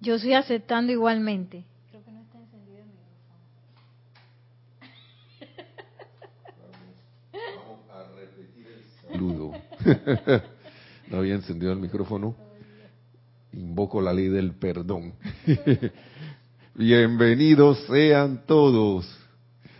Yo estoy aceptando igualmente. Creo que no está encendido el micrófono. Vamos a repetir el saludo. no había encendido el micrófono. Invoco la ley del perdón. Bienvenidos sean todos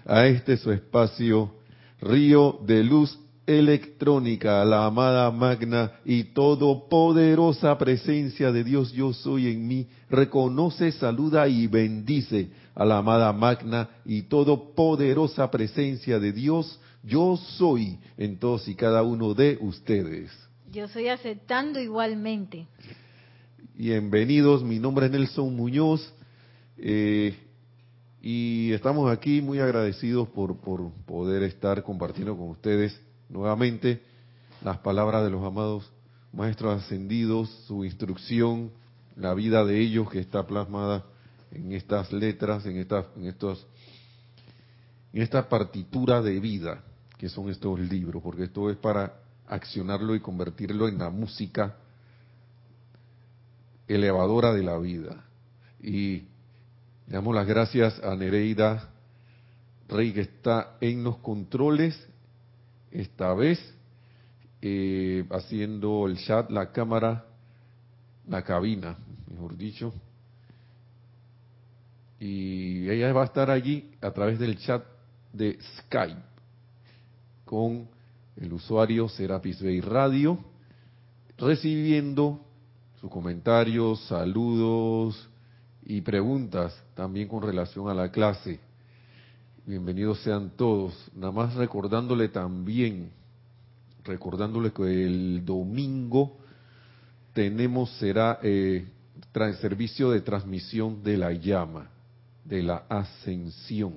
a este su espacio, Río de Luz Electrónica, la amada magna y todopoderosa presencia de Dios yo soy en mí, reconoce, saluda y bendice a la amada magna y todopoderosa presencia de Dios yo soy en todos y cada uno de ustedes. Yo estoy aceptando igualmente. Bienvenidos, mi nombre es Nelson Muñoz eh, y estamos aquí muy agradecidos por, por poder estar compartiendo con ustedes nuevamente las palabras de los amados maestros ascendidos, su instrucción, la vida de ellos que está plasmada en estas letras, en estas, en estos, en esta partitura de vida que son estos libros, porque esto es para accionarlo y convertirlo en la música elevadora de la vida. Y damos las gracias a Nereida Rey que está en los controles esta vez eh, haciendo el chat, la cámara, la cabina, mejor dicho. Y ella va a estar allí a través del chat de Skype con el usuario Serapis Bay Radio, recibiendo sus comentarios, saludos y preguntas también con relación a la clase. Bienvenidos sean todos. Nada más recordándole también, recordándole que el domingo tenemos, será eh, servicio de transmisión de la llama, de la ascensión,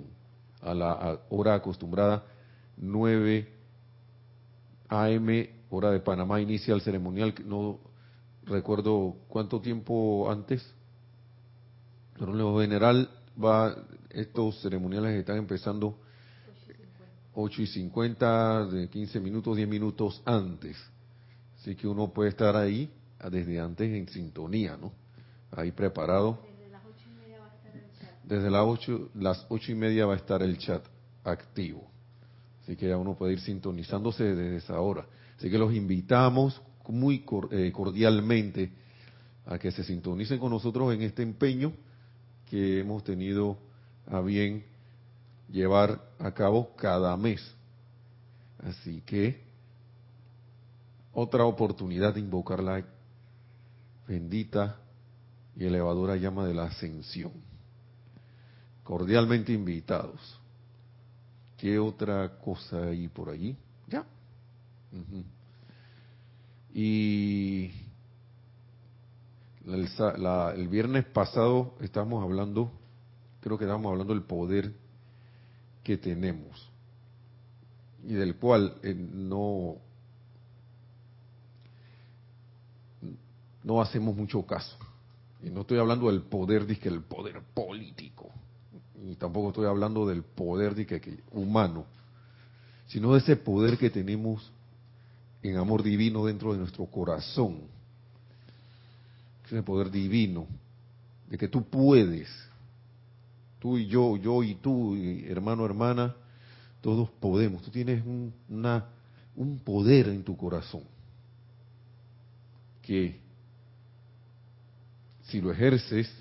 a la hora acostumbrada 9 AM, hora de Panamá, inicia el ceremonial, no recuerdo cuánto tiempo antes, pero en general va estos ceremoniales están empezando 8 y 50, de 15 minutos, 10 minutos antes. Así que uno puede estar ahí desde antes en sintonía, ¿no? Ahí preparado. Desde las 8 y media va a estar el chat. Desde las 8, las ocho y media va a estar el chat activo. Así que ya uno puede ir sintonizándose desde esa hora. Así que los invitamos muy eh, cordialmente a que se sintonicen con nosotros en este empeño que hemos tenido a bien llevar a cabo cada mes. Así que otra oportunidad de invocar la bendita y elevadora llama de la ascensión. Cordialmente invitados. ¿Qué otra cosa hay por allí? Ya. Y el, el viernes pasado estábamos hablando creo que estábamos hablando del poder que tenemos y del cual eh, no no hacemos mucho caso. Y no estoy hablando del poder, que el poder político, y tampoco estoy hablando del poder de que, humano, sino de ese poder que tenemos en amor divino dentro de nuestro corazón. Ese poder divino, de que tú puedes, tú y yo, yo y tú, hermano, hermana, todos podemos. Tú tienes un, una, un poder en tu corazón que si lo ejerces,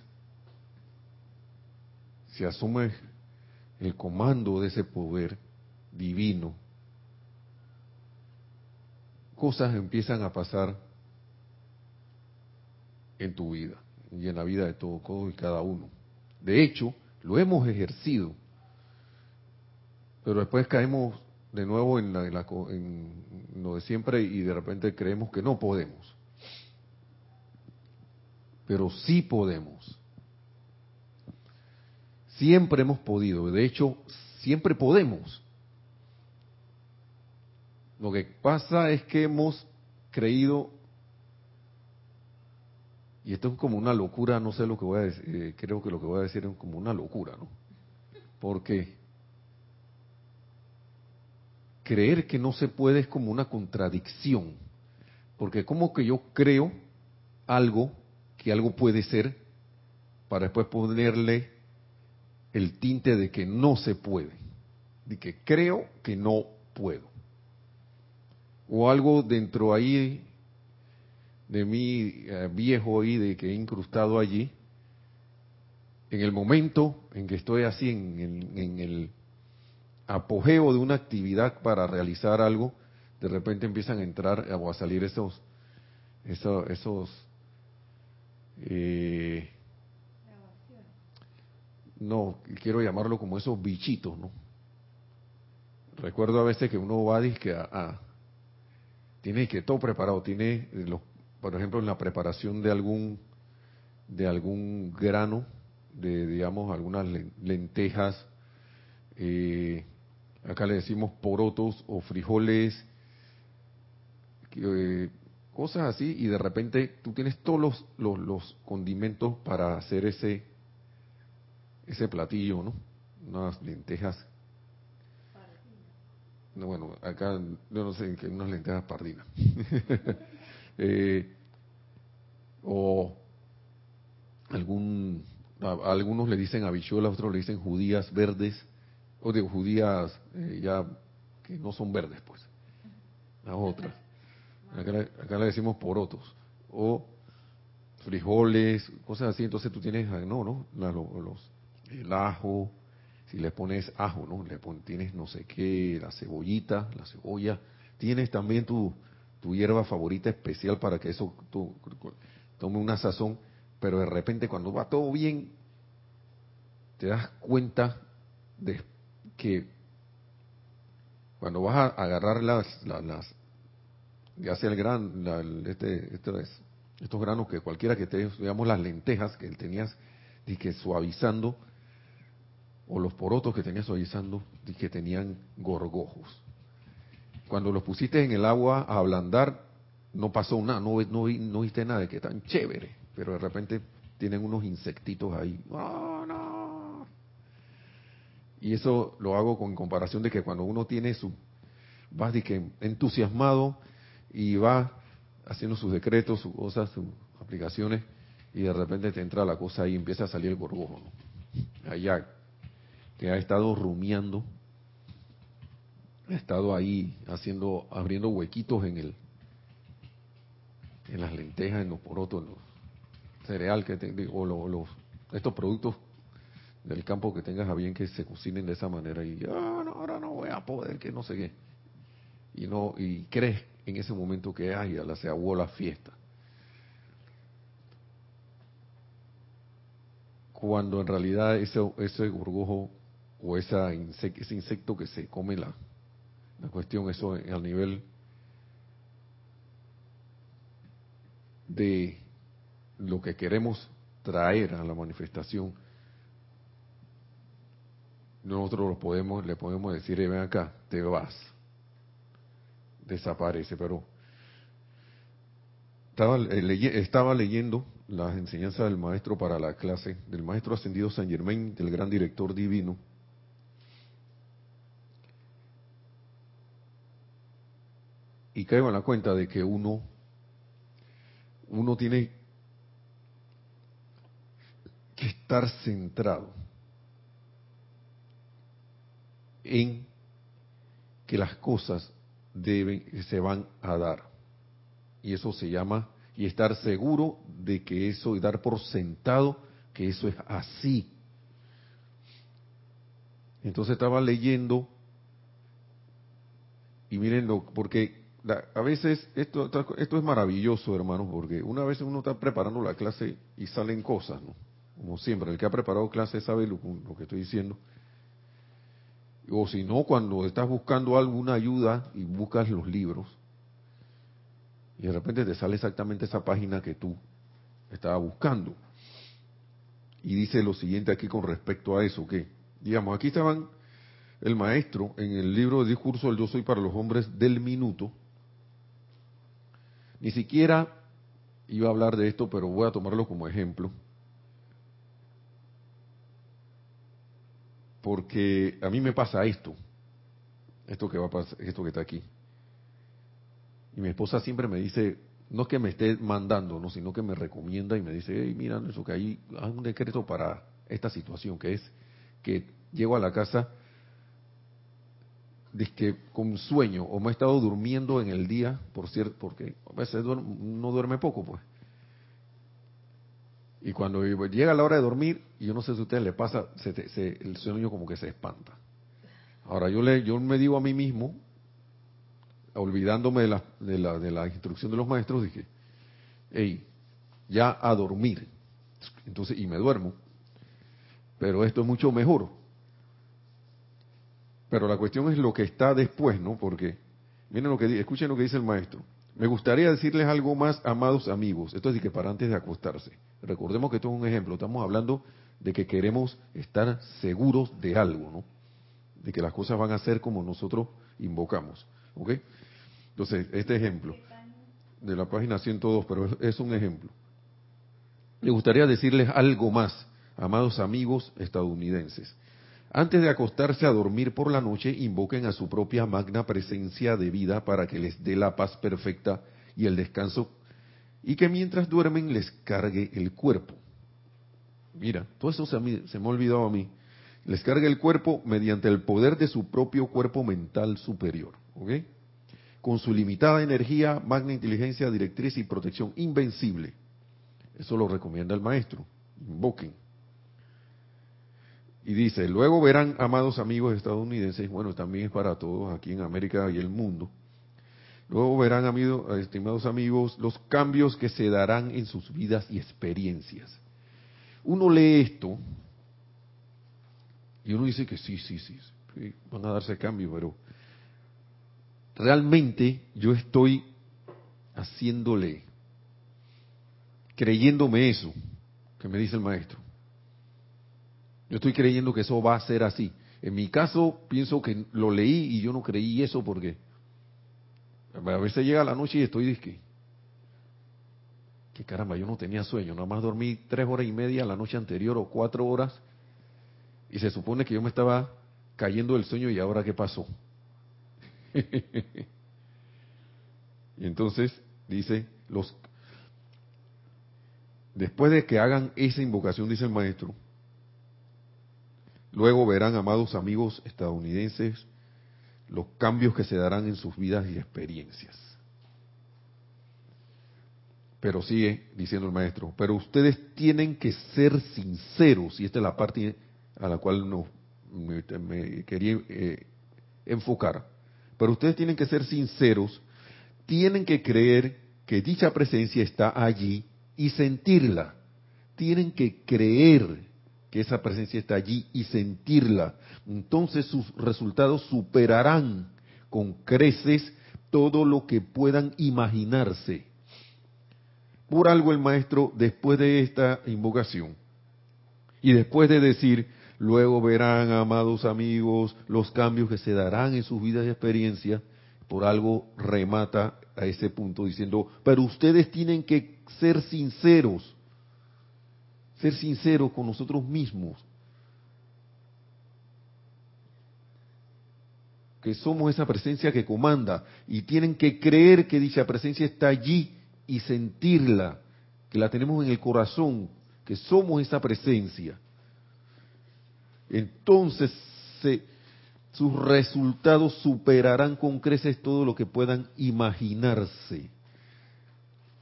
si asumes el comando de ese poder divino, cosas empiezan a pasar en tu vida y en la vida de todo y cada uno. De hecho, lo hemos ejercido, pero después caemos de nuevo en, lo de siempre y de repente creemos que no podemos. Pero sí podemos. Siempre hemos podido, de hecho, siempre podemos. Lo que pasa es que hemos creído y esto es como una locura, no sé lo que voy a decir, eh, creo que lo que voy a decir es como una locura, ¿no? Porque creer que no se puede es como una contradicción, porque como que yo creo algo, que algo puede ser, para después ponerle el tinte de que no se puede, de que creo que no puedo. O algo dentro ahí de mi eh, viejo ahí, de que he incrustado allí, en el momento en que estoy así en, el apogeo de una actividad para realizar algo, de repente empiezan a entrar o a salir esos, esos, esos eh, no, quiero llamarlo como esos bichitos, ¿no? Recuerdo a veces que uno va que a, tiene que todo preparado, tiene los, por ejemplo en la preparación de algún de algún grano, de digamos algunas lentejas, eh, acá le decimos porotos o frijoles, eh, cosas así, y de repente tú tienes todos los, los, los condimentos para hacer ese ese platillo, ¿no? Unas lentejas. No, bueno, acá yo no sé, que unas lentejas pardinas. eh, o algún, algunos le dicen habichuelas, otros le dicen judías verdes, o de judías eh, ya que no son verdes, pues. Las otras. Acá, acá le decimos porotos. O frijoles, cosas así. Entonces tú tienes, no, no, los, el ajo, si le pones ajo, ¿no? Le tienes no sé qué, la cebollita, la cebolla, tienes también tu, tu hierba favorita especial para que eso tome una sazón, pero de repente cuando va todo bien, te das cuenta de que cuando vas a agarrar las, las, ya sea el gran, este, este estos granos que cualquiera que te, digamos las lentejas que tenías, y suavizando, o los porotos que tenías suavizando que tenían gorgojos. Cuando los pusiste en el agua a ablandar, no pasó nada, no, no, viste nada de que tan chévere, pero de repente tienen unos insectitos ahí. ¡Oh, no! Y eso lo hago con comparación de que cuando uno tiene su, vas que entusiasmado y va haciendo sus decretos, sus cosas, sus aplicaciones, y de repente te entra la cosa ahí y empieza a salir el gorgojo. ¿no? Allá que ha estado rumiando, estado ahí haciendo, abriendo huequitos en el, en las lentejas, en los porotos, en los cereal que te, o los, estos productos del campo que tengas a bien que se cocinen de esa manera. Y ah, no, ahora no voy a poder que no sé qué. Y no y crees en ese momento que ay ya se aguó la fiesta cuando en realidad ese ese burbujo o esa ese insecto que se come la, la cuestión, eso al nivel de lo que queremos traer a la manifestación, nosotros lo podemos, le podemos decir, ven acá, te vas, desaparece, pero estaba, eh, estaba leyendo las enseñanzas del maestro para la clase, del maestro ascendido San Germain, del gran director divino, y caigo en la cuenta de que uno, uno tiene que estar centrado en que las cosas deben, se van a dar. Y eso se llama, y estar seguro de que eso, y dar por sentado que eso es así. Entonces estaba leyendo, y miren, porque a veces esto, esto es maravilloso, hermanos, porque una vez uno está preparando la clase y salen cosas, ¿no? Como siempre, el que ha preparado clase sabe lo, que estoy diciendo. O si no, cuando estás buscando alguna ayuda y buscas los libros, y de repente te sale exactamente esa página que tú estabas buscando. Y dice lo siguiente aquí con respecto a eso, que, digamos, aquí estaban el maestro en el libro de discurso del Yo Soy para los Hombres del Minuto, ni siquiera iba a hablar de esto, pero voy a tomarlo como ejemplo. Porque a mí me pasa esto, esto que va a pasar, esto que está aquí. Y mi esposa siempre me dice, no es que me esté mandando, no, sino que me recomienda y me dice, hey, mira, eso que hay, hay un decreto para esta situación, que es que llego a la casa que con sueño o me he estado durmiendo en el día, por cierto, porque a veces no duerme poco, pues. Y cuando llega la hora de dormir, y yo no sé si a ustedes le pasa, el sueño como que se espanta. Ahora yo le, yo me digo a mí mismo, olvidándome de la, de la, de la instrucción de los maestros, dije, hey, ya a dormir. Entonces, y me duermo. Pero esto es mucho mejor. Pero la cuestión es lo que está después, ¿no? Porque, miren lo que escuchen lo que dice el maestro. Me gustaría decirles algo más, amados amigos. Esto es que para antes de acostarse. Recordemos que esto es un ejemplo. Estamos hablando de que queremos estar seguros de algo, ¿no? De que las cosas van a ser como nosotros invocamos. ¿Ok? Entonces, este ejemplo de la página 102, pero es un ejemplo. Me gustaría decirles algo más, amados amigos estadounidenses. Antes de acostarse a dormir por la noche, invoquen a su propia magna presencia de vida para que les dé la paz perfecta y el descanso, y que mientras duermen les cargue el cuerpo. Mira, todo eso se, me ha olvidado a mí. Les cargue el cuerpo mediante el poder de su propio cuerpo mental superior. Con su limitada energía, magna inteligencia, directriz y protección invencible. Eso lo recomienda el maestro. Invoquen. Y dice, luego verán, amados amigos estadounidenses, bueno, también es para todos aquí en América y el mundo, luego verán, amigos, estimados amigos, los cambios que se darán en sus vidas y experiencias. Uno lee esto y uno dice que sí, sí, sí, sí van a darse cambios, pero realmente yo estoy haciéndole, creyéndome eso que me dice el maestro. Yo estoy creyendo que eso va a ser así. En mi caso, pienso que lo leí y yo no creí eso porque a veces llega la noche y estoy disque. Que caramba, yo no tenía sueño, nada más dormí tres horas y media la noche anterior o cuatro horas y se supone que yo me estaba cayendo del sueño y ahora qué pasó. y entonces dice, los después de que hagan esa invocación, dice el maestro, Luego verán, amados amigos estadounidenses, los cambios que se darán en sus vidas y experiencias. Pero sigue diciendo el maestro, pero ustedes tienen que ser sinceros, y esta es la parte a la cual no, me, quería eh, enfocar, pero ustedes tienen que ser sinceros, tienen que creer que dicha presencia está allí y sentirla, tienen que creer que esa presencia está allí y sentirla. Entonces sus resultados superarán con creces todo lo que puedan imaginarse. Por algo el maestro, después de esta invocación, y después de decir, luego verán, amados amigos, los cambios que se darán en sus vidas y experiencias, por algo remata a ese punto diciendo, pero ustedes tienen que ser sinceros ser sinceros con nosotros mismos. Que somos esa presencia que comanda y tienen que creer que dicha presencia está allí y sentirla, que la tenemos en el corazón, que somos esa presencia. Entonces sus resultados superarán con creces todo lo que puedan imaginarse.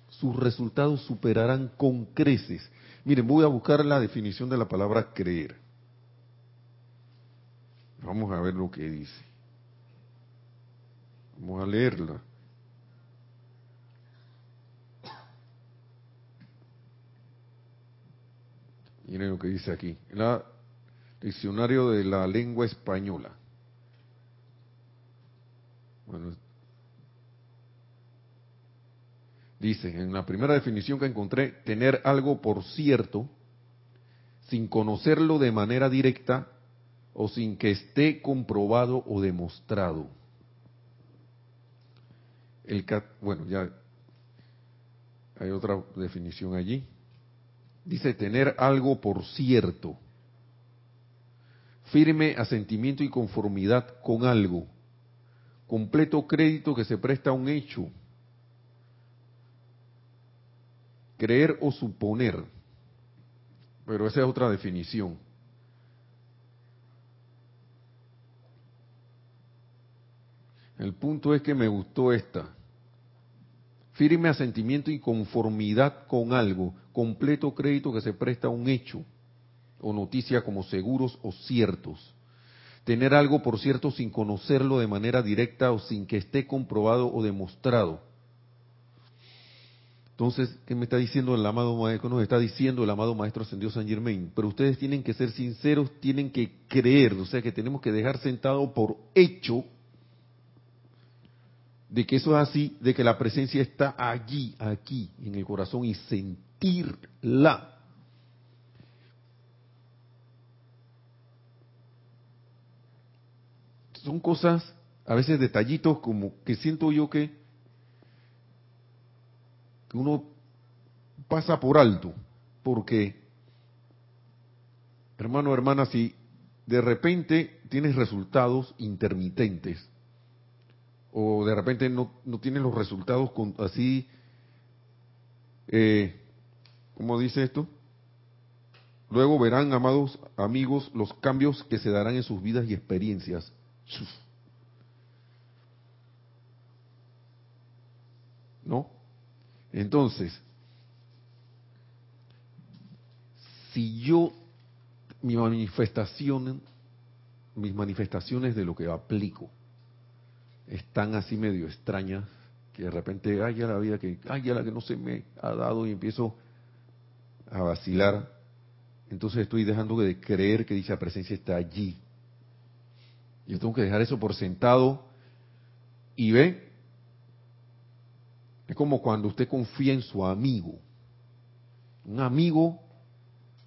Sus resultados superarán con creces. Miren, voy a buscar la definición de la palabra creer. Vamos a ver lo que dice. Vamos a leerla. Miren lo que dice aquí. El diccionario de la lengua española. Bueno, Dice, en la primera definición que encontré, tener algo por cierto, sin conocerlo de manera directa o sin que esté comprobado o demostrado. El, bueno, ya hay otra definición allí. Dice tener algo por cierto, firme asentimiento y conformidad con algo, completo crédito que se presta a un hecho, creer o suponer. Pero esa es otra definición. El punto es que me gustó esta. Firme asentimiento y conformidad con algo, completo crédito que se presta a un hecho o noticia como seguros o ciertos. Tener algo por cierto sin conocerlo de manera directa o sin que esté comprobado o demostrado. Entonces, ¿qué me está diciendo el amado maestro? Nos está diciendo el amado maestro ascendido San Germain. Pero ustedes tienen que ser sinceros, tienen que creer, o sea que tenemos que dejar sentado por hecho de que eso es así, de que la presencia está allí, aquí, en el corazón y sentirla. Son cosas, a veces detallitos como que siento yo que, que uno pasa por alto, porque, hermano, hermana, si de repente tienes resultados intermitentes, o de repente no, no tienen los resultados así, eh, ¿cómo dice esto? Luego verán, amados amigos, los cambios que se darán en sus vidas y experiencias. ¿No? Entonces, si yo, mi manifestación, mis manifestaciones de lo que aplico, están así medio extrañas, que de repente, ay, ya la vida que, ay, ya la que no se me ha dado y empiezo a vacilar, entonces estoy dejando de creer que dicha presencia está allí. Yo tengo que dejar eso por sentado y ve, es como cuando usted confía en su amigo. Un amigo,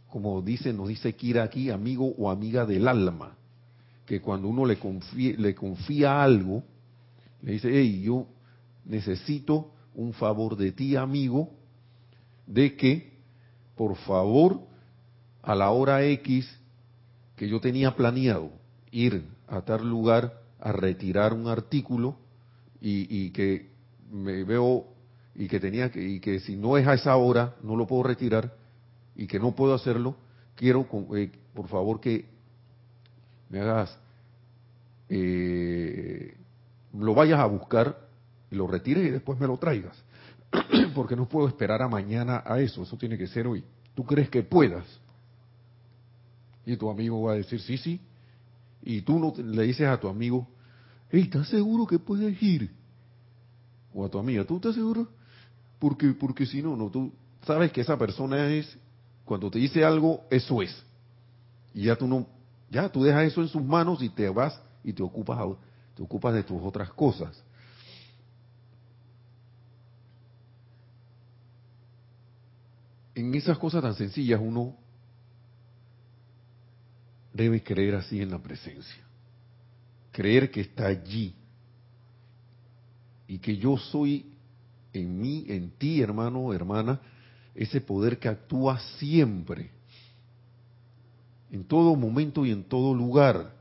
como dice, nos dice Kira aquí, amigo o amiga del alma, que cuando uno le confía, le confía algo, le dice, hey, yo necesito un favor de ti, amigo, de que, por favor, a la hora X que yo tenía planeado ir a tal lugar a retirar un artículo y, que me veo y que tenía que y que si no es a esa hora no lo puedo retirar y que no puedo hacerlo quiero eh, por favor que me hagas eh, lo vayas a buscar, lo retires y después me lo traigas. Porque no puedo esperar a mañana a eso, eso tiene que ser hoy. ¿Tú crees que puedas? Y tu amigo va a decir, sí, sí. Y tú no le dices a tu amigo, hey, ¿estás seguro que puedes ir? O a tu amiga, ¿tú estás seguro? Porque, porque si no, no, tú sabes que esa persona es, cuando te dice algo, eso es. Y ya tú no, ya tú dejas eso en sus manos y te vas y te ocupas te ocupas de tus otras cosas. En esas cosas tan sencillas uno debe creer así en la presencia. Creer que está allí. Y que yo soy en mí, en ti, hermano, hermana, ese poder que actúa siempre, en todo momento y en todo lugar.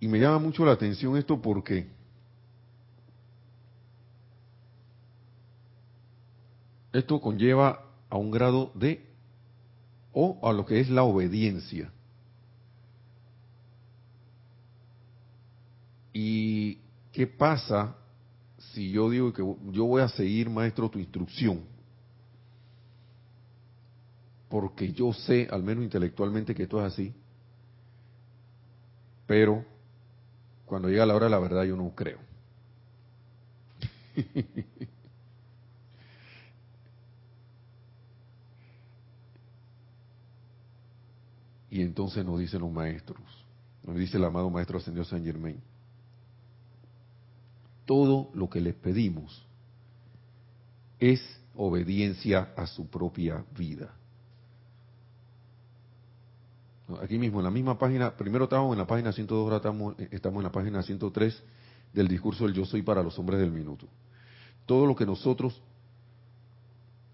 Y me llama mucho la atención esto porque esto conlleva a un grado de o a lo que es la obediencia. ¿Y qué pasa si yo digo que yo voy a seguir, maestro, tu instrucción? Porque yo sé, al menos intelectualmente, que esto es así, pero cuando llega la hora de la verdad yo no creo. y entonces nos dicen los maestros, nos dice el amado maestro ascendió San Germain, todo lo que les pedimos es obediencia a su propia vida. Aquí mismo, en la misma página, primero estábamos en la página 102, ahora estamos, eh, estamos en la página 103 del discurso del yo soy para los hombres del minuto. Todo lo que nosotros,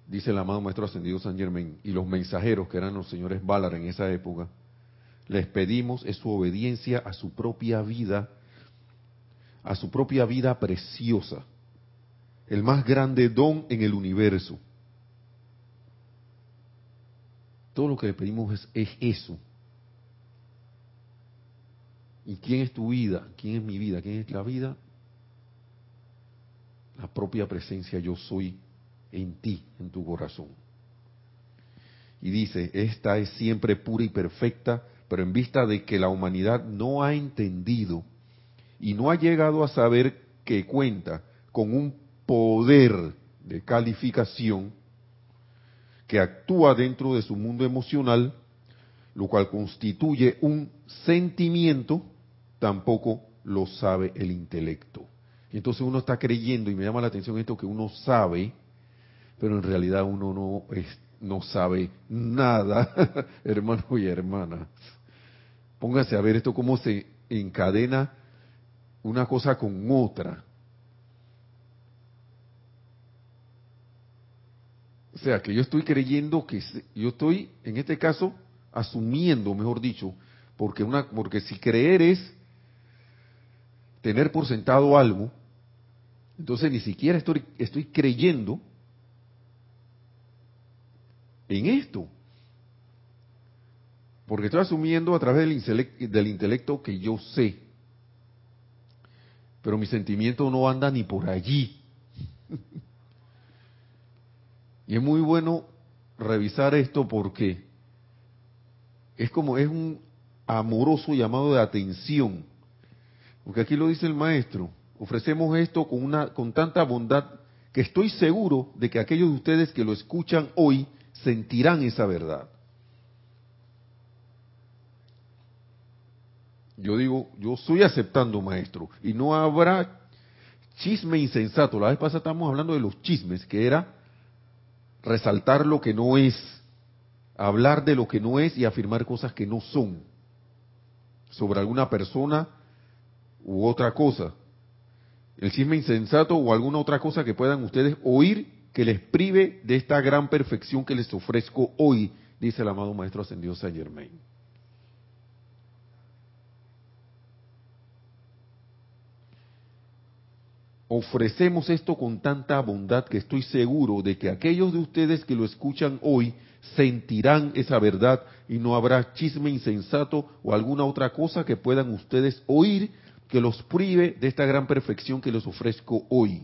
dice el amado Maestro Ascendido San Germain, y los mensajeros, que eran los señores Ballard en esa época, les pedimos es su obediencia a su propia vida, a su propia vida preciosa, el más grande don en el universo. Todo lo que le pedimos es, es eso. ¿Y quién es tu vida? ¿Quién es mi vida? ¿Quién es la vida? La propia presencia yo soy en ti, en tu corazón. Y dice, esta es siempre pura y perfecta, pero en vista de que la humanidad no ha entendido y no ha llegado a saber que cuenta con un poder de calificación que actúa dentro de su mundo emocional, lo cual constituye un sentimiento, tampoco lo sabe el intelecto. Y entonces uno está creyendo, y me llama la atención esto, que uno sabe, pero en realidad uno no, no sabe nada, hermano y hermana. Póngase a ver esto cómo se encadena una cosa con otra. O sea, que yo estoy creyendo que yo estoy, en este caso, asumiendo, mejor dicho, porque una, porque si creer es tener por sentado algo, entonces ni siquiera estoy, estoy creyendo en esto. Porque estoy asumiendo a través del, del intelecto que yo sé. Pero mi sentimiento no anda ni por allí. y es muy bueno revisar esto porque es como es un amoroso llamado de atención. Porque aquí lo dice el maestro ofrecemos esto con, una, con tanta bondad que estoy seguro de que aquellos de ustedes que lo escuchan hoy sentirán esa verdad. Yo digo, yo estoy aceptando, maestro, y no habrá chisme insensato. La vez pasada estamos hablando de los chismes, que era resaltar lo que no es, hablar de lo que no es y afirmar cosas que no son sobre alguna persona u otra cosa el chisme insensato o alguna otra cosa que puedan ustedes oír que les prive de esta gran perfección que les ofrezco hoy, dice el amado Maestro Ascendido Saint Germain. Ofrecemos esto con tanta bondad que estoy seguro de que aquellos de ustedes que lo escuchan hoy sentirán esa verdad y no habrá chisme insensato o alguna otra cosa que puedan ustedes oír que los prive de esta gran perfección que les ofrezco hoy.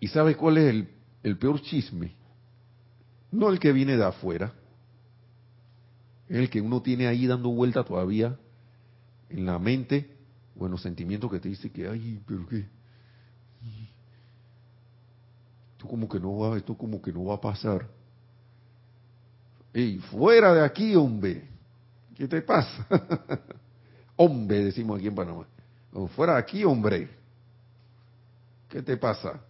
¿Y sabe cuál es el, el peor chisme? No el que viene de afuera, el que uno tiene ahí dando vuelta todavía en la mente o en los sentimientos que te dice que, ay, pero qué, esto como que no va, esto como que no va a pasar. ¡Ey, fuera de aquí, hombre! ¿Qué te pasa? Hombre, decimos aquí en Panamá. Fuera aquí, hombre. ¿Qué te pasa?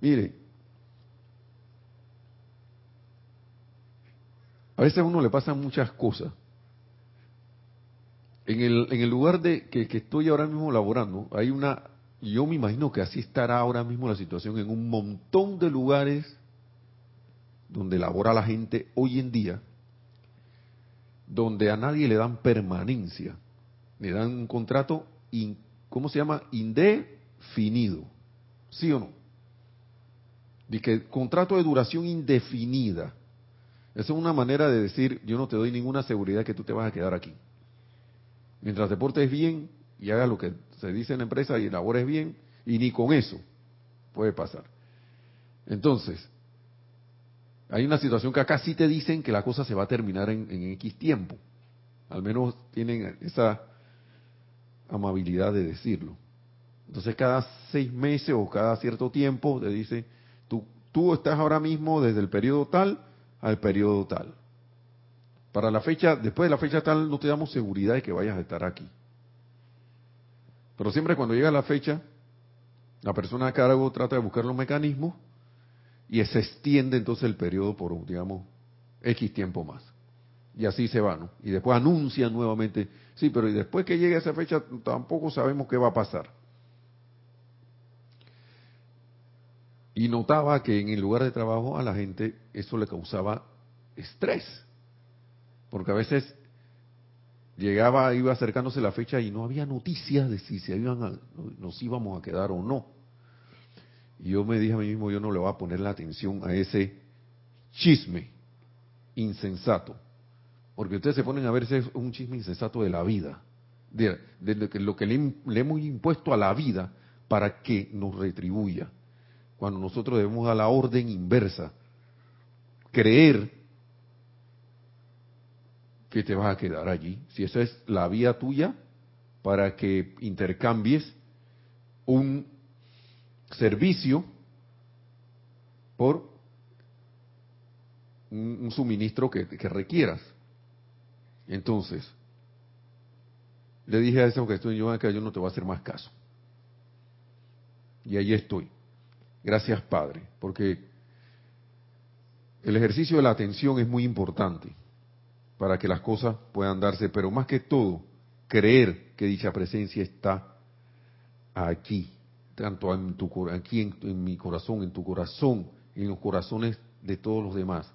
Mire, a veces a uno le pasan muchas cosas. En el, en el lugar de que, estoy ahora mismo laborando, hay una, yo me imagino que así estará ahora mismo la situación en un montón de lugares donde labora la gente hoy en día, donde a nadie le dan permanencia, le dan un contrato, ¿cómo se llama? Indefinido, ¿sí o no? De que contrato de duración indefinida. Esa es una manera de decir, yo no te doy ninguna seguridad que tú te vas a quedar aquí. Mientras te portes bien y hagas lo que se dice en la empresa y labores bien, y ni con eso puede pasar. Entonces, hay una situación que acá sí te dicen que la cosa se va a terminar en, X tiempo. Al menos tienen esa amabilidad de decirlo. Entonces cada seis meses o cada cierto tiempo te dice, tú, tú estás ahora mismo desde el periodo tal al periodo tal. Para la fecha, después de la fecha tal no te damos seguridad de que vayas a estar aquí. Pero siempre cuando llega la fecha, la persona a cargo trata de buscar los mecanismos y se extiende entonces el periodo por, digamos, X tiempo más. Y así se va, ¿no? Y después anuncian nuevamente, sí, pero después que llegue esa fecha tampoco sabemos qué va a pasar. Y notaba que en el lugar de trabajo a la gente eso le causaba estrés. Porque a veces llegaba, iba acercándose la fecha y no había noticias de si se iban a- nos íbamos a quedar o no. Y yo me dije a mí mismo, yo no le voy a poner la atención a ese chisme insensato. Porque ustedes se ponen a ver ese es un chisme insensato de la vida, de, de lo que, lo que le, le hemos impuesto a la vida para que nos retribuya. Cuando nosotros debemos dar la orden inversa, creer que te vas a quedar allí. Si esa es la vía tuya para que intercambies un servicio por un, suministro que, requieras. Entonces, le dije a ese que estoy yo que yo no te voy a hacer más caso. Y ahí estoy. Gracias, Padre, porque el ejercicio de la atención es muy importante para que las cosas puedan darse, pero más que todo, creer que dicha presencia está aquí, tanto en tu, aquí en mi corazón, en tu corazón, en los corazones de todos los demás,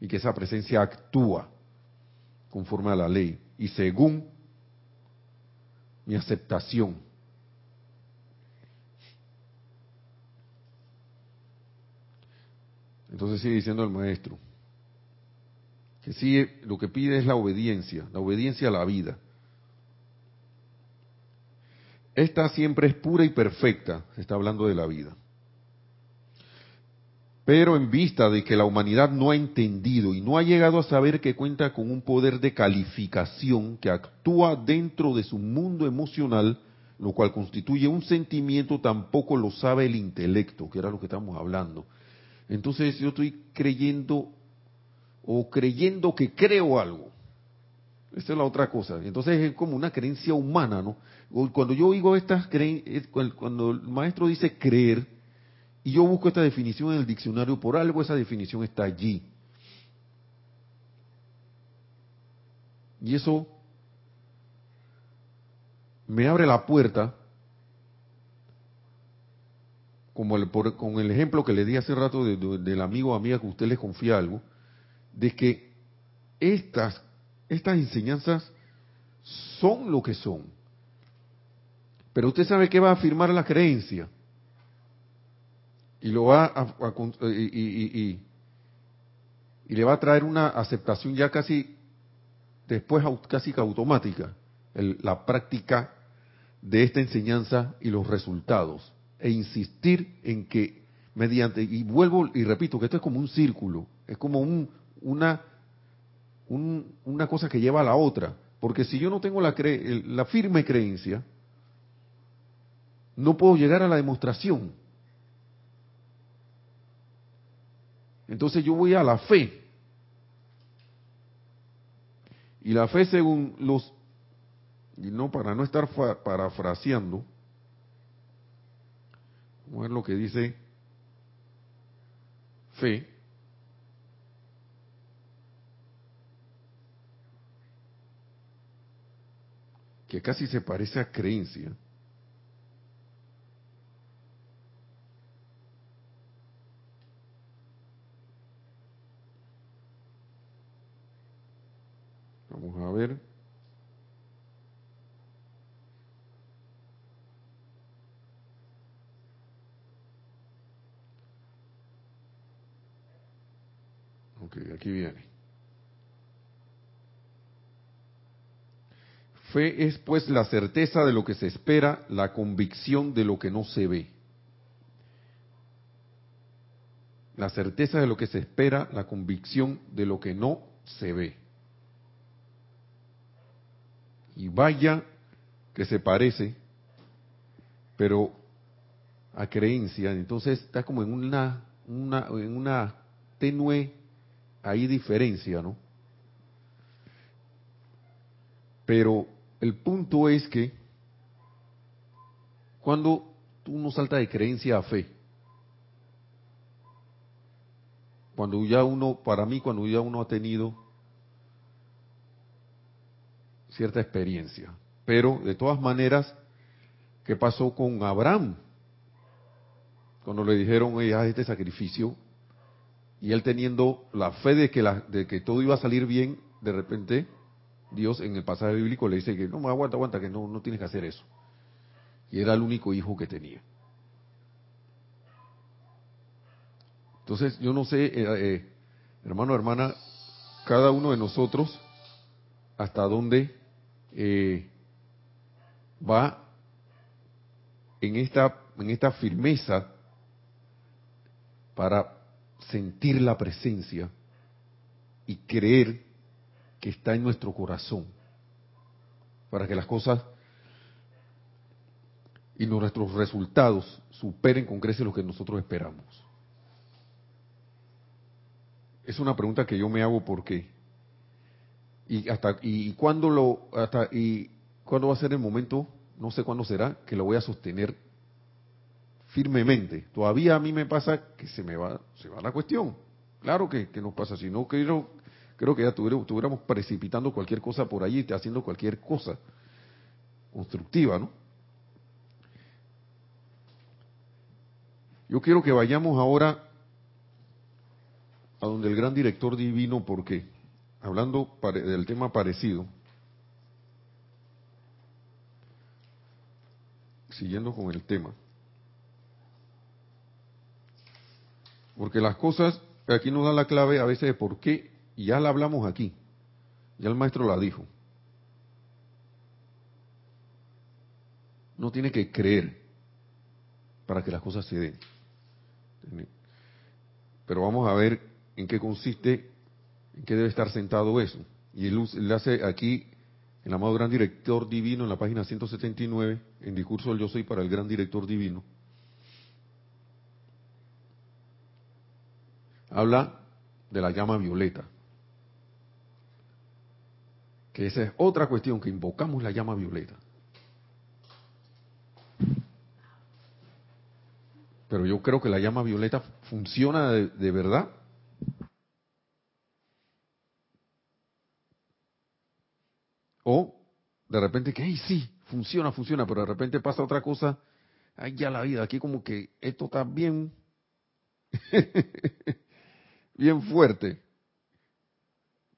y que esa presencia actúa conforme a la ley y según mi aceptación. Entonces sigue diciendo el maestro, que sí, lo que pide es la obediencia, la obediencia a la vida. Esta siempre es pura y perfecta, se está hablando de la vida. Pero en vista de que la humanidad no ha entendido y no ha llegado a saber que cuenta con un poder de calificación que actúa dentro de su mundo emocional, lo cual constituye un sentimiento, tampoco lo sabe el intelecto, que era lo que estamos hablando. Entonces yo estoy creyendo o creyendo que creo algo. Esa es la otra cosa. Entonces es como una creencia humana, ¿no? Cuando yo oigo estas creencias, cuando el maestro dice creer, y yo busco esta definición en el diccionario, por algo esa definición está allí. Y eso me abre la puerta, como el, por- con el ejemplo que le di hace rato de- de- del amigo o amiga que usted le confía algo, de que estas, estas enseñanzas son lo que son. Pero usted sabe que va a afirmar la creencia y lo va a, con- y, y- y- le va a traer una aceptación ya casi después casi automática la práctica de esta enseñanza y los resultados e insistir en que mediante y vuelvo y repito que esto es como un círculo es como un, una un- una cosa que lleva a la otra porque si yo no tengo la, cre- la firme creencia no puedo llegar a la demostración. Entonces yo voy a la fe. Y la fe según los y no para no estar parafraseando lo que dice fe. Que casi se parece a creencia. Vamos a ver Aquí viene. Fe es pues la certeza de lo que se espera, la convicción de lo que no se ve. La certeza de lo que se espera, la convicción de lo que no se ve. Y vaya que se parece, pero a creencia, entonces está como en una, una, en una tenue ahí diferencia, ¿no? Pero el punto es que cuando uno salta de creencia a fe, cuando ya uno, para mí, cuando ya uno ha tenido cierta experiencia, pero de todas maneras, ¿qué pasó con Abraham? Cuando le dijeron, haz este sacrificio, y él teniendo la fe de que, de que todo iba a salir bien, de repente Dios en el pasaje bíblico le dice que no, aguanta, aguanta, que no, no tienes que hacer eso. Y era el único hijo que tenía. Entonces, yo no sé, eh, eh, hermano, hermana, cada uno de nosotros, hasta dónde eh, va en esta, en esta firmeza para sentir la presencia y creer que está en nuestro corazón, para que las cosas y nuestros resultados superen con creces lo que nosotros esperamos. Es una pregunta que yo me hago porque y hasta y cuándo lo hasta y cuándo va a ser el momento, no sé cuándo será que lo voy a sostener firmemente. Todavía a mí me pasa que se me va se va la cuestión. Claro que, que nos pasa, si no quiero creo que ya estuviéramos precipitando cualquier cosa por allí, haciendo cualquier cosa constructiva, ¿no? Yo quiero que vayamos ahora a donde el gran director divino, porque hablando del tema parecido, siguiendo con el tema, porque las cosas, aquí nos da la clave a veces de por qué y ya la hablamos aquí. Ya el maestro la dijo. No tiene que creer para que las cosas se den. Pero vamos a ver en qué consiste, en qué debe estar sentado eso. Y él, le hace aquí, el amado gran director divino, en la página 179, en discurso del Yo Soy para el gran director divino, habla de la llama violeta. Que esa es otra cuestión, que invocamos la llama violeta. Pero yo creo que la llama violeta funciona de, verdad. O de repente que, sí, funciona, funciona, pero de repente pasa otra cosa, ay, ya la vida, aquí como que esto está bien, bien fuerte.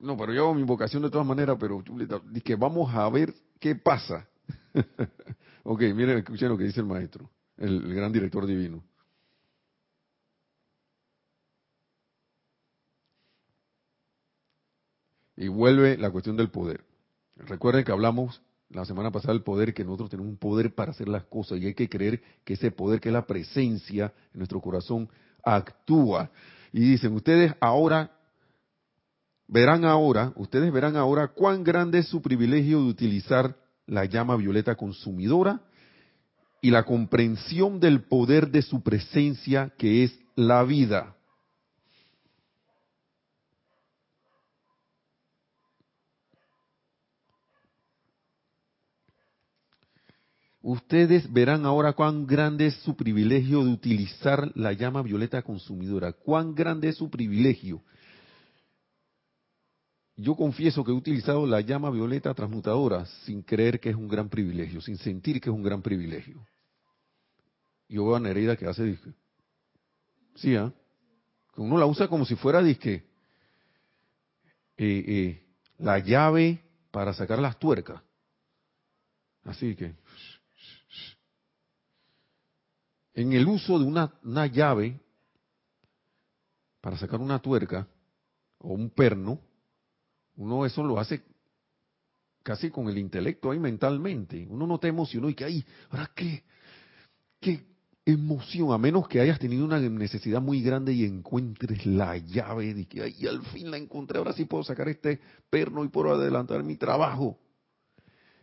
No, pero yo hago mi invocación de todas maneras, pero que vamos a ver qué pasa. ok, miren, escuchen lo que dice el maestro, el, gran director divino. Y vuelve la cuestión del poder. Recuerden que hablamos la semana pasada del poder, que nosotros tenemos un poder para hacer las cosas y hay que creer que ese poder, que es la presencia en nuestro corazón, actúa. Y dicen, ustedes ahora verán ahora, ustedes verán ahora cuán grande es su privilegio de utilizar la llama violeta consumidora y la comprensión del poder de su presencia que es la vida. Ustedes verán ahora cuán grande es su privilegio de utilizar la llama violeta consumidora. Cuán grande es su privilegio yo confieso que he utilizado la llama violeta transmutadora sin creer que es un gran privilegio, sin sentir que es un gran privilegio. Yo veo a Nereida que hace disque. Sí, ¿ah? Que uno la usa como si fuera disque. Eh, eh, la llave para sacar las tuercas. Así que. En el uso de una, una llave para sacar una tuerca o un perno, uno eso lo hace casi con el intelecto ahí mentalmente. Uno no te emocionó y que, ay, ¿ahora qué? ¿Qué emoción? A menos que hayas tenido una necesidad muy grande y encuentres la llave de que, ay, al fin la encontré, ahora sí puedo sacar este perno y puedo adelantar mi trabajo.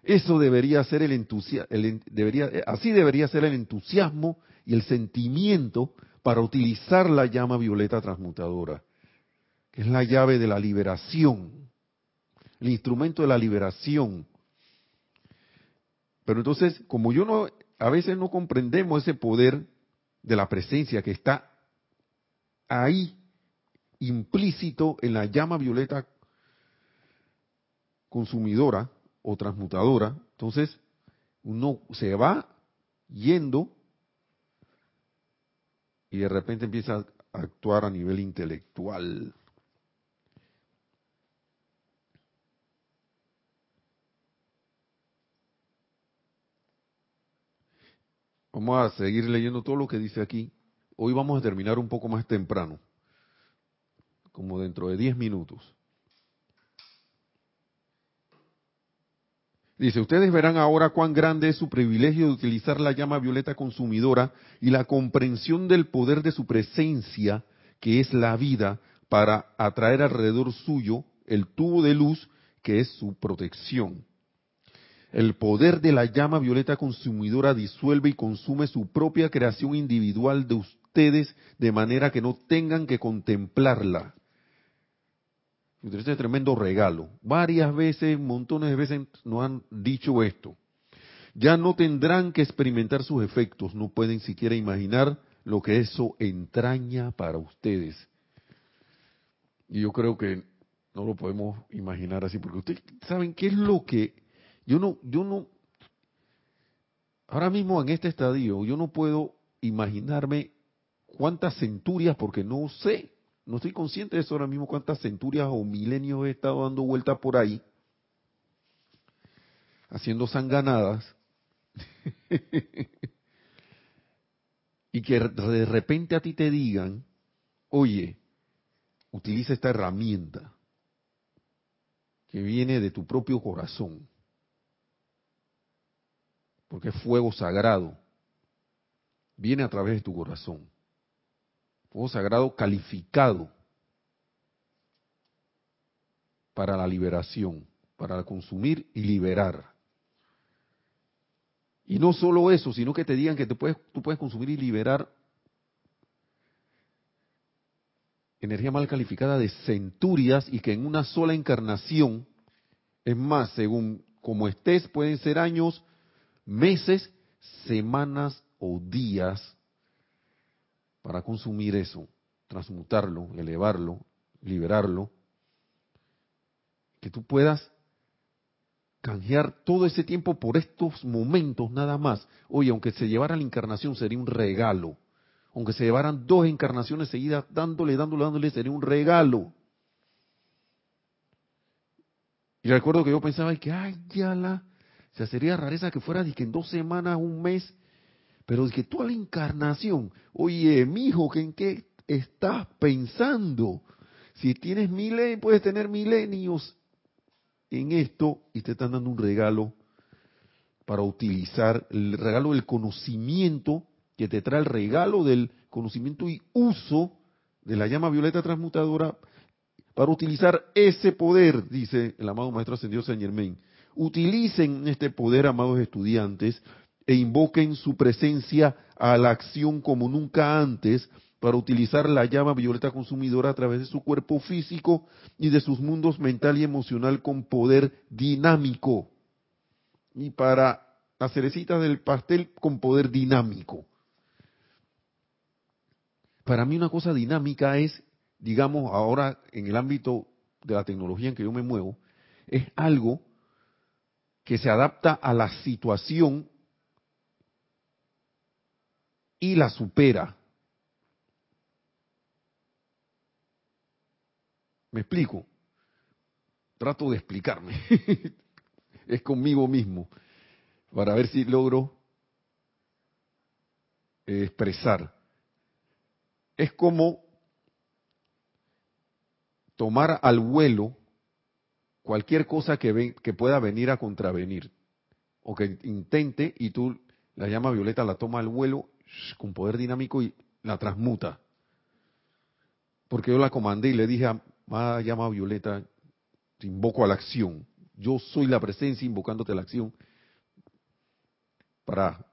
Eso debería ser el entusiasmo, eh, así debería ser el entusiasmo y el sentimiento para utilizar la llama violeta transmutadora, que es la llave de la liberación el instrumento de la liberación. Pero entonces, como yo no, a veces no comprendemos ese poder de la presencia que está ahí implícito en la llama violeta consumidora o transmutadora. Entonces, uno se va yendo y de repente empieza a actuar a nivel intelectual. Vamos a seguir leyendo todo lo que dice aquí. Hoy vamos a terminar un poco más temprano, como dentro de 10 minutos. Dice, ustedes verán ahora cuán grande es su privilegio de utilizar la llama violeta consumidora y la comprensión del poder de su presencia, que es la vida, para atraer alrededor suyo el tubo de luz que es su protección. El poder de la llama violeta consumidora disuelve y consume su propia creación individual de ustedes de manera que no tengan que contemplarla. Este es tremendo regalo. Varias veces, montones de veces nos han dicho esto. Ya no tendrán que experimentar sus efectos, no pueden siquiera imaginar lo que eso entraña para ustedes. Y yo creo que no lo podemos imaginar así, porque ustedes saben qué es lo que yo no, yo no, ahora mismo en este estadio, yo no puedo imaginarme cuántas centurias, porque no sé, no estoy consciente de eso ahora mismo, cuántas centurias o milenios he estado dando vueltas por ahí, haciendo sanganadas, y que de repente a ti te digan, oye, utiliza esta herramienta que viene de tu propio corazón porque es fuego sagrado. Viene a través de tu corazón. Fuego sagrado calificado para la liberación, para consumir y liberar. Y no solo eso, sino que te digan que te puedes, tú puedes consumir y liberar energía mal calificada de centurias y que en una sola encarnación, es más, según como estés, pueden ser años, meses, semanas o días para consumir eso, transmutarlo, elevarlo, liberarlo, que tú puedas canjear todo ese tiempo por estos momentos nada más. Oye, aunque se llevara la encarnación sería un regalo. Aunque se llevaran dos encarnaciones seguidas dándole, dándole, dándole, sería un regalo. Y recuerdo que yo pensaba que, ay, ya la, o sea, sería rareza que fuera de que en dos semanas, un mes, pero es que toda la encarnación, oye, mijo, ¿en qué estás pensando? Si tienes milenios, puedes tener milenios en esto y te están dando un regalo para utilizar el regalo del conocimiento que te trae el regalo del conocimiento y uso de la llama violeta transmutadora para utilizar ese poder, dice el amado Maestro Ascendido Saint Germain, utilicen este poder, amados estudiantes, e invoquen su presencia a la acción como nunca antes para utilizar la llama violeta consumidora a través de su cuerpo físico y de sus mundos mental y emocional con poder dinámico. Y para las cerecitas del pastel con poder dinámico. Para mí una cosa dinámica es, digamos, ahora en el ámbito de la tecnología en que yo me muevo, es algo que se adapta a la situación y la supera. ¿Me explico? Trato de explicarme. es conmigo mismo, para ver si logro expresar. Es como tomar al vuelo cualquier cosa que, que pueda venir a contravenir o que intente y tú la llama violeta la toma al vuelo con poder dinámico y la transmuta. Porque yo la comandé y le dije a llama violeta, te invoco a la acción. Yo soy la presencia invocándote a la acción para,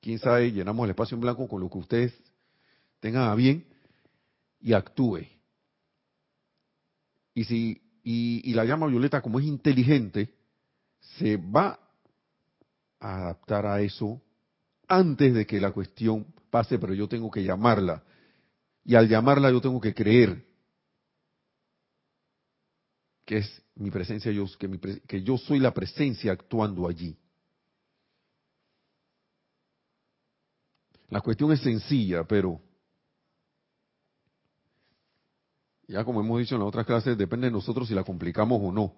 quién sabe, llenamos el espacio en blanco con lo que ustedes tengan a bien y actúe. Y si y, la llama violeta, como es inteligente, se va a adaptar a eso antes de que la cuestión pase, pero yo tengo que llamarla. Y al llamarla yo tengo que creer que es mi presencia, yo, que, que yo soy la presencia actuando allí. La cuestión es sencilla, pero Ya como hemos dicho en las otras clases, depende de nosotros si la complicamos o no.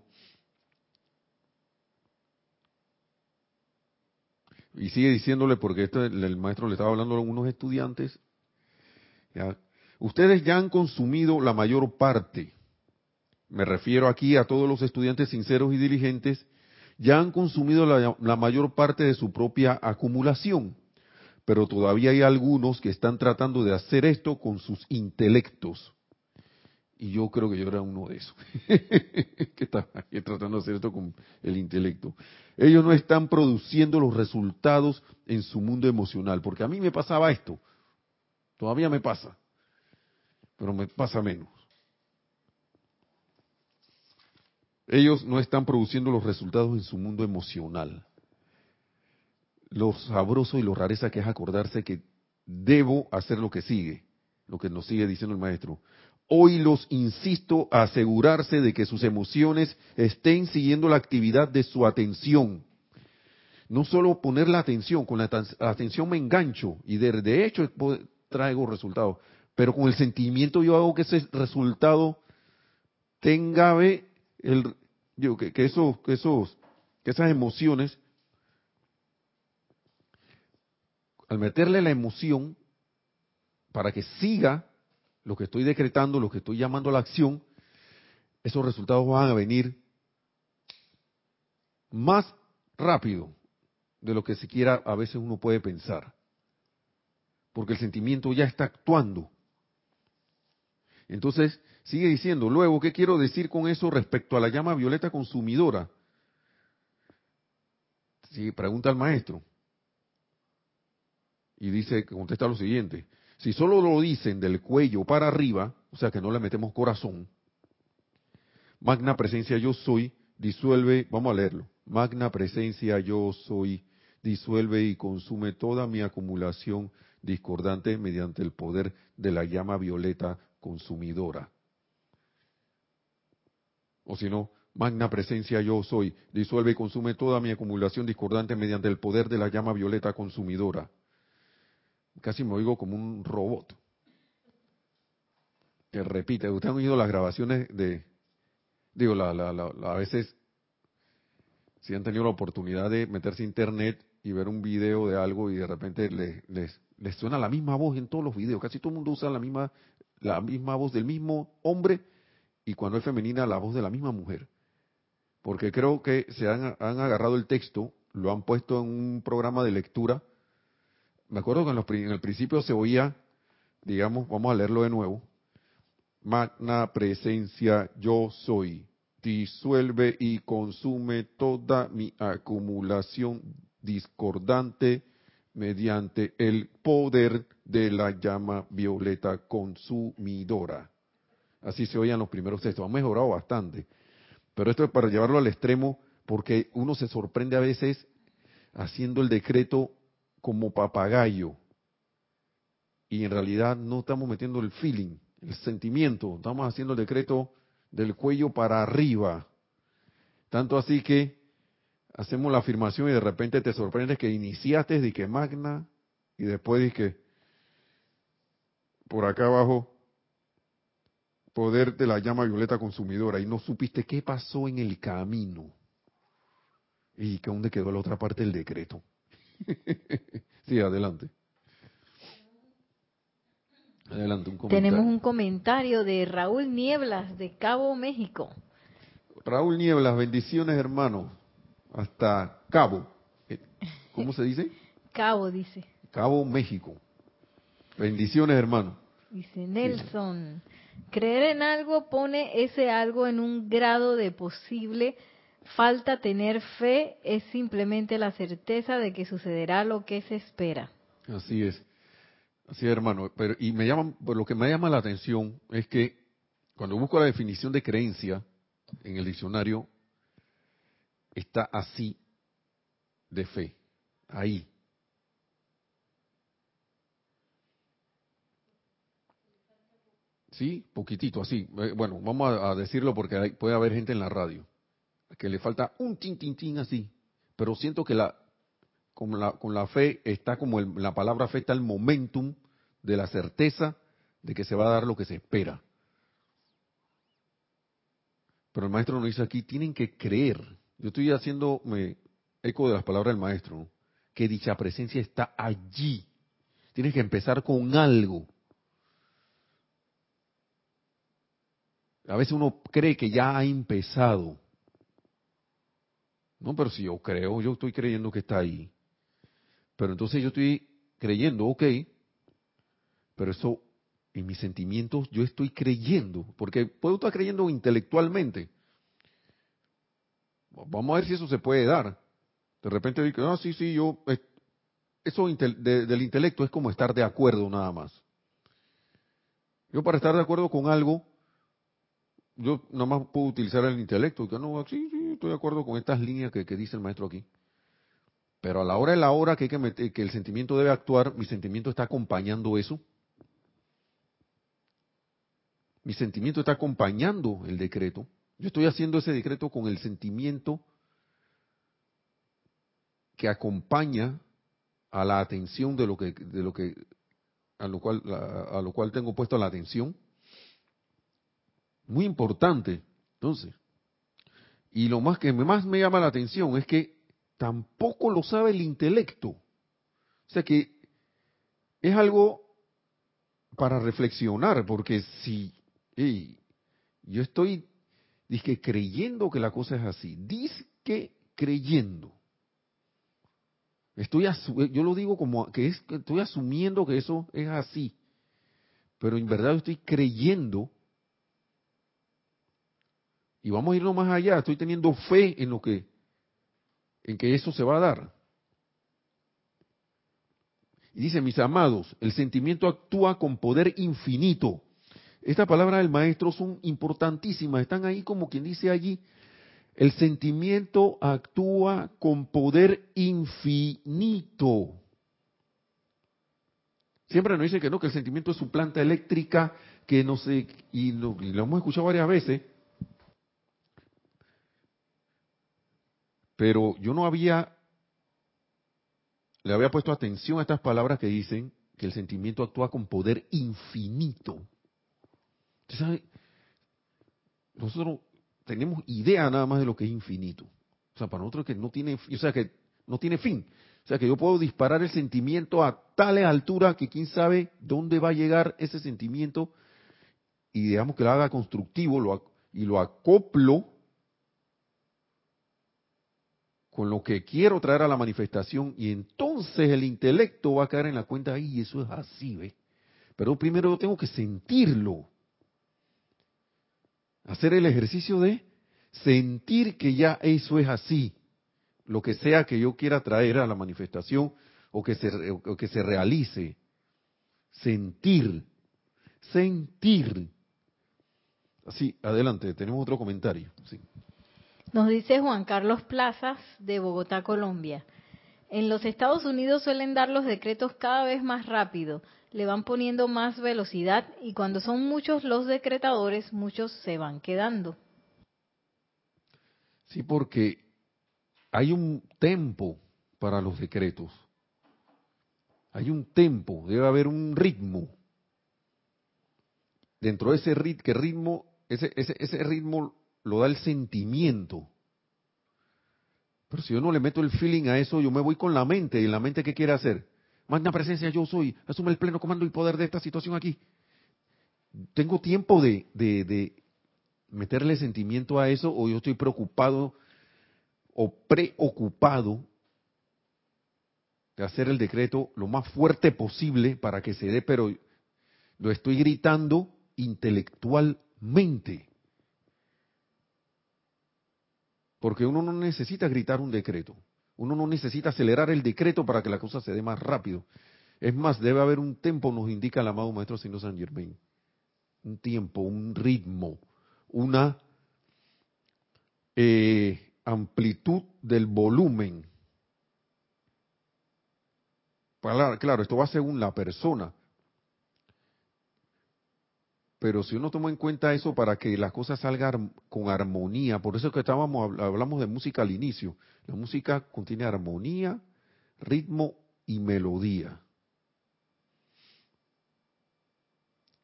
Y sigue diciéndole, porque el, maestro le estaba hablando a unos estudiantes, ustedes ya han consumido la mayor parte, me refiero aquí a todos los estudiantes sinceros y diligentes, ya han consumido la mayor parte de su propia acumulación, pero todavía hay algunos que están tratando de hacer esto con sus intelectos. Y yo creo que yo era uno de esos, que está aquí tratando de hacer esto con el intelecto. Ellos no están produciendo los resultados en su mundo emocional, porque a mí me pasaba esto, todavía me pasa, pero me pasa menos. Ellos no están produciendo los resultados en su mundo emocional. Lo sabroso y lo rareza que es acordarse que debo hacer lo que sigue, lo que nos sigue diciendo el maestro. Hoy los insisto a asegurarse de que sus emociones estén siguiendo la actividad de su atención. No solo poner la atención, con la, atención me engancho y de, hecho traigo resultados, pero con el sentimiento yo hago que ese resultado tenga el, que, que, esos, esos, que esas emociones, al meterle la emoción, para que siga lo que estoy decretando, lo que estoy llamando a la acción, esos resultados van a venir más rápido de lo que siquiera a veces uno puede pensar. Porque el sentimiento ya está actuando. Entonces, sigue diciendo, luego, ¿qué quiero decir con eso respecto a la llama violeta consumidora? Sí, pregunta al maestro. Y dice, contesta lo siguiente, si solo lo dicen del cuello para arriba, o sea que no le metemos corazón, magna presencia yo soy, disuelve, vamos a leerlo, magna presencia yo soy, disuelve y consume toda mi acumulación discordante mediante el poder de la llama violeta consumidora. O si no, magna presencia yo soy, disuelve y consume toda mi acumulación discordante mediante el poder de la llama violeta consumidora casi me oigo como un robot que repite. Ustedes han oído las grabaciones de, digo, la, la, a veces, si han tenido la oportunidad de meterse a internet y ver un video de algo y de repente les, les, les suena la misma voz en todos los videos, casi todo el mundo usa la misma, la misma voz del mismo hombre y cuando es femenina la voz de la misma mujer. Porque creo que se han, han agarrado el texto, lo han puesto en un programa de lectura me acuerdo que en, el principio se oía, digamos, vamos a leerlo de nuevo, magna presencia yo soy, disuelve y consume toda mi acumulación discordante mediante el poder de la llama violeta consumidora. Así se oían los primeros textos. Han mejorado bastante. Pero esto es para llevarlo al extremo porque uno se sorprende a veces haciendo el decreto como papagayo. Y en realidad no estamos metiendo el feeling, el sentimiento, estamos haciendo el decreto del cuello para arriba. Tanto así que hacemos la afirmación y de repente te sorprendes que iniciaste de que magna y después de que por acá abajo poder de la llama violeta consumidora y no supiste qué pasó en el camino y que dónde quedó la otra parte del decreto. sí, adelante. Adelante, un comentario. Tenemos un comentario de Raúl Nieblas, de Cabo, México. Raúl Nieblas, bendiciones, hermano. Hasta Cabo. Eh, ¿Cómo se dice? Cabo, dice. Cabo, México. Bendiciones, hermano. Dice Nelson, creer en algo pone ese algo en un grado de posible Falta tener fe es simplemente la certeza de que sucederá lo que se espera. Así es. Así es, hermano. Pero, y me llama, lo que me llama la atención es que cuando busco la definición de creencia en el diccionario, está así de fe. Ahí. Sí, poquitito, así. Eh, bueno, vamos a decirlo porque puede haber gente en la radio que le falta un tin, tin, tin así. Pero siento que la con la, con la fe está como la palabra fe está el momentum de la certeza de que se va a dar lo que se espera. Pero el maestro nos dice aquí, tienen que creer. Yo estoy haciendo me, eco de las palabras del maestro. que dicha presencia está allí. Tienes que empezar con algo. A veces uno cree que ya ha empezado. No, pero si yo creo, yo estoy creyendo que está ahí. Pero entonces yo estoy creyendo, ok, pero eso en mis sentimientos yo estoy creyendo, porque puedo estar creyendo intelectualmente. Vamos a ver si eso se puede dar. De repente digo, ah, sí, sí, yo, eh, eso del intelecto es como estar de acuerdo nada más. Yo para estar de acuerdo con algo, yo nada más puedo utilizar el intelecto. Que no, sí, estoy de acuerdo con estas líneas que, dice el maestro aquí. Pero a la hora de la hora que, hay que, que el sentimiento debe actuar, mi sentimiento está acompañando eso. Mi sentimiento está acompañando el decreto. Yo estoy haciendo ese decreto con el sentimiento que acompaña a la atención de lo que, de lo que, a lo cual, a, lo cual tengo puesto la atención. Muy importante, entonces. Y lo más que más me llama la atención es que tampoco lo sabe el intelecto. O sea que es algo para reflexionar, porque si yo estoy dizque creyendo que la cosa es así, que creyendo. Estoy yo lo digo como que es estoy asumiendo que eso es así. Pero en verdad estoy creyendo y vamos a irnos más allá, estoy teniendo fe en lo que en que eso se va a dar. Y dice, mis amados, el sentimiento actúa con poder infinito estas palabras del maestro son importantísimas, están ahí como quien dice allí, el sentimiento actúa con poder infinito. Siempre nos dice que no, que el sentimiento es su planta eléctrica, que no sé, y lo, y lo hemos escuchado varias veces, pero yo no había, le había puesto atención a estas palabras que dicen que el sentimiento actúa con poder infinito. Nosotros tenemos idea nada más de lo que es infinito. O sea, para nosotros que no tiene, o sea, que no tiene fin. O sea, que yo puedo disparar el sentimiento a tal altura que quién sabe dónde va a llegar ese sentimiento y digamos que lo haga constructivo y lo acoplo con lo que quiero traer a la manifestación y entonces el intelecto va a caer en la cuenta, y eso es así, ¿ve? Pero primero yo tengo que sentirlo hacer el ejercicio de sentir que ya eso es así, lo que sea que yo quiera traer a la manifestación o que se, que se realice. Sentir, sentir. Así, adelante, tenemos otro comentario. Nos dice Juan Carlos Plazas de Bogotá, Colombia. En los Estados Unidos suelen dar los decretos cada vez más rápido le van poniendo más velocidad y cuando son muchos los decretadores, muchos se van quedando. Sí, porque hay un tempo para los decretos. Hay un tempo, debe haber un ritmo. Dentro de ese ritmo, ritmo ese, ese, ese ritmo lo da el sentimiento. Pero si yo no le meto el feeling a eso, yo me voy con la mente. ¿Y la mente qué quiere hacer? Magna presencia yo soy, asume el pleno comando y poder de esta situación aquí. ¿Tengo tiempo de, de, meterle sentimiento a eso o yo estoy preocupado o preocupado de hacer el decreto lo más fuerte posible para que se dé, pero lo estoy gritando intelectualmente. Porque uno no necesita gritar un decreto. Uno no necesita acelerar el decreto para que la cosa se dé más rápido. Es más, debe haber un tiempo, nos indica el amado Maestro Sino San Germain. Un tiempo, un ritmo, una eh, amplitud del volumen. Claro, esto va según la persona. Pero si uno toma en cuenta eso para que las cosas salgan con armonía, por eso es que estábamos, hablamos de música al inicio. La música contiene armonía, ritmo y melodía.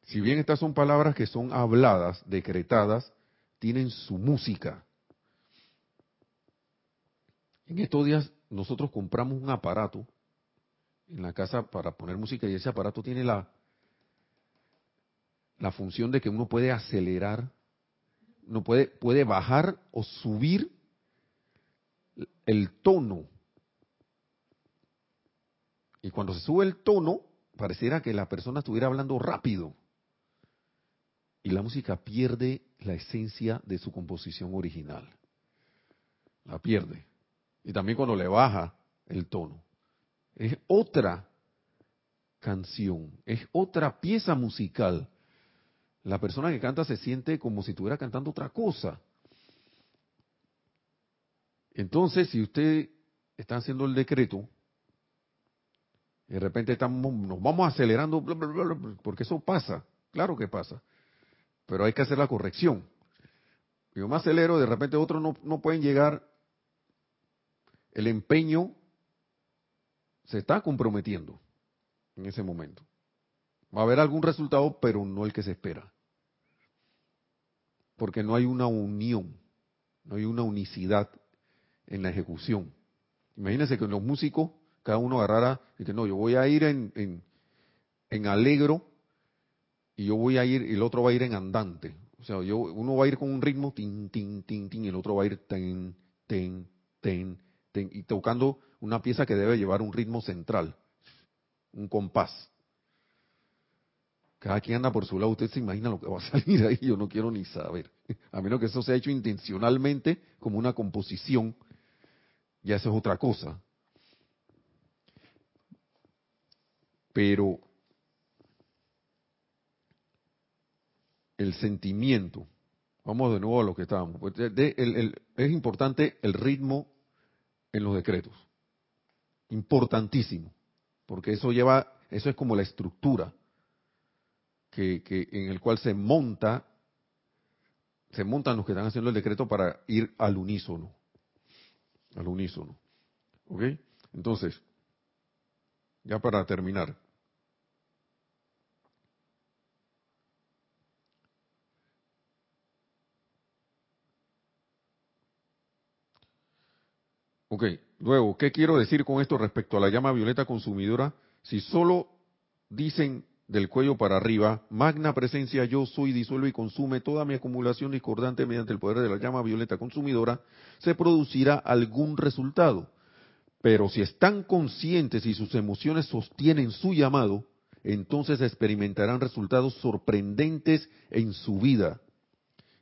Si bien estas son palabras que son habladas, decretadas, tienen su música. En estos días nosotros compramos un aparato en la casa para poner música y ese aparato tiene la, la función de que uno puede acelerar, uno puede, puede bajar o subir el tono. Y cuando se sube el tono, pareciera que la persona estuviera hablando rápido. Y la música pierde la esencia de su composición original. La pierde. Y también cuando le baja el tono. Es otra canción, es otra pieza musical. La persona que canta se siente como si estuviera cantando otra cosa. Entonces, si usted está haciendo el decreto, de repente estamos, nos vamos acelerando, porque eso pasa, claro que pasa, pero hay que hacer la corrección. Yo me acelero, de repente otros no, no pueden llegar, el empeño se está comprometiendo en ese momento. Va a haber algún resultado, pero no el que se espera. Porque no hay una unión, no hay una unicidad en la ejecución. Imagínense que los músicos, cada uno agarrara y que no, yo voy a ir en, en, en alegro y yo voy a ir, el otro va a ir en andante. O sea, yo, uno va a ir con un ritmo, tin, tin, tin, tin, y el otro va a ir ten, ten, ten, ten, y tocando una pieza que debe llevar un ritmo central, un compás. Cada quien anda por su lado, usted se imagina lo que va a salir ahí, yo no quiero ni saber. A menos que eso sea hecho intencionalmente como una composición ya eso es otra cosa. Pero el sentimiento, vamos de nuevo a lo que estábamos, pues, es importante el ritmo en los decretos, importantísimo, porque eso lleva, eso es como la estructura que, que en el cual se monta, se montan los que están haciendo el decreto para ir al unísono al unísono. ¿Ok? Entonces, ya para terminar. Ok, luego, ¿qué quiero decir con esto respecto a la llama violeta consumidora? Si solo dicen del cuello para arriba, magna presencia yo soy, disuelve y consume toda mi acumulación discordante mediante el poder de la llama violeta consumidora, se producirá algún resultado. Pero si están conscientes y sus emociones sostienen su llamado, entonces experimentarán resultados sorprendentes en su vida.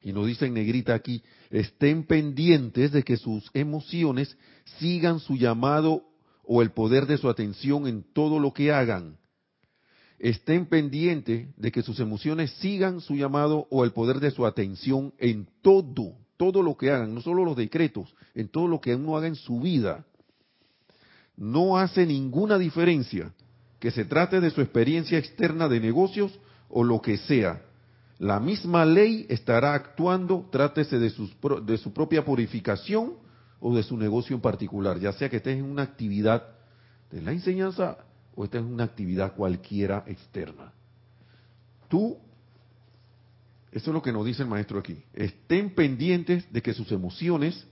Y nos dice en negrita aquí, estén pendientes de que sus emociones sigan su llamado o el poder de su atención en todo lo que hagan estén pendientes de que sus emociones sigan su llamado o el poder de su atención en todo, todo lo que hagan, no solo los decretos, en todo lo que uno haga en su vida. No hace ninguna diferencia que se trate de su experiencia externa de negocios o lo que sea. La misma ley estará actuando, trátese de, de su propia purificación o de su negocio en particular, ya sea que estés en una actividad de la enseñanza o esta es una actividad cualquiera externa. Tú, eso es lo que nos dice el maestro aquí, estén pendientes de que sus emociones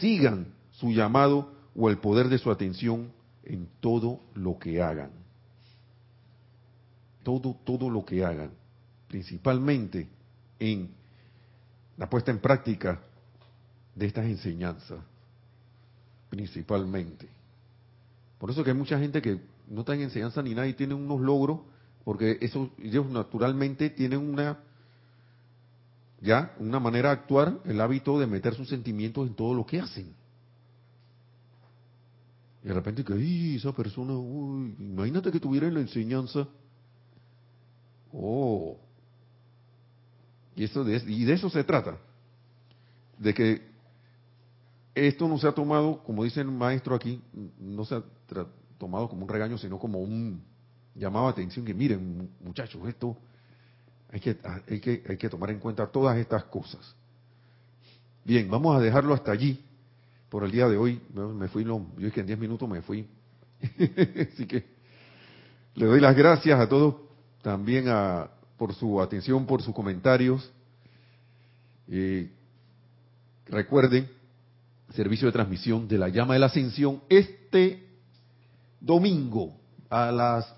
sigan su llamado o el poder de su atención en todo lo que hagan. Todo, todo lo que hagan, principalmente en la puesta en práctica de estas enseñanzas, principalmente. Por eso que hay mucha gente que no están en enseñanza ni nada y tienen unos logros, porque eso, ellos naturalmente tienen una, ya, una manera de actuar, el hábito de meter sus sentimientos en todo lo que hacen. Y de repente que, esa persona, uy, imagínate que tuviera en la enseñanza. Oh. Y, eso de, y de eso se trata. De que esto no se ha tomado, como dice el maestro aquí, no se ha tomado como un regaño, sino como un llamado a atención que miren, muchachos, esto hay que, hay que, hay que tomar en cuenta todas estas cosas. Bien, vamos a dejarlo hasta allí por el día de hoy. Me fui, yo es que en 10 minutos me fui. Así que le doy las gracias a todos también a, por su atención, por sus comentarios. y recuerden servicio de transmisión de la llama de la ascensión este domingo a las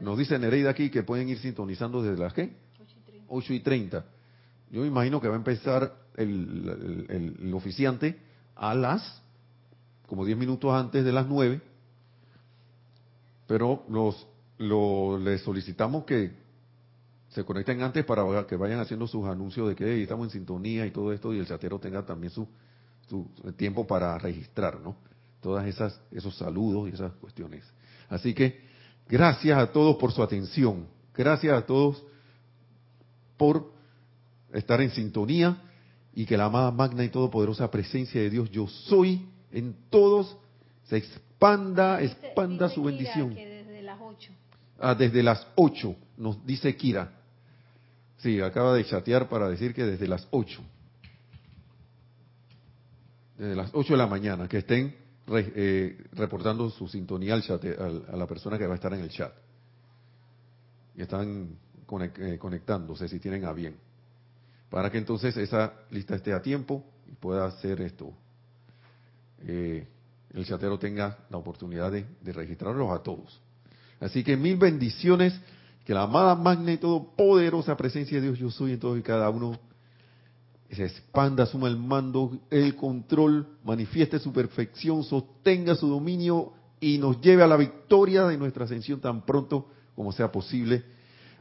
nos dice Nereida aquí que pueden ir sintonizando desde las qué 8 y 30 yo me imagino que va a empezar el, el, oficiante a las como 10 minutos antes de las 9 pero los lo, les solicitamos que se conecten antes para que vayan haciendo sus anuncios de que estamos en sintonía y todo esto y el chatero tenga también su, su tiempo para registrar, ¿no? Todas esas esos saludos y esas cuestiones. Así que gracias a todos por su atención. Gracias a todos por estar en sintonía y que la amada magna y todopoderosa presencia de Dios yo soy en todos se expanda, expanda su bendición. desde las 8. Ah, desde las 8 nos dice Kira. Sí, acaba de chatear para decir que desde las 8. Desde las 8 de la mañana, que estén eh, reportando su sintonía al chat, a la persona que va a estar en el chat. Y están eh, conectándose si tienen a bien. Para que entonces esa lista esté a tiempo y pueda hacer esto. Eh, el chatero tenga la oportunidad de, de registrarlos a todos. Así que mil bendiciones que la amada magna y poderosa presencia de Dios yo soy en todos y cada uno se expanda, suma el mando, el control, manifieste su perfección, sostenga su dominio y nos lleve a la victoria de nuestra ascensión tan pronto como sea posible.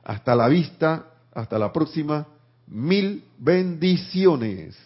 Hasta la vista, hasta la próxima. Mil bendiciones.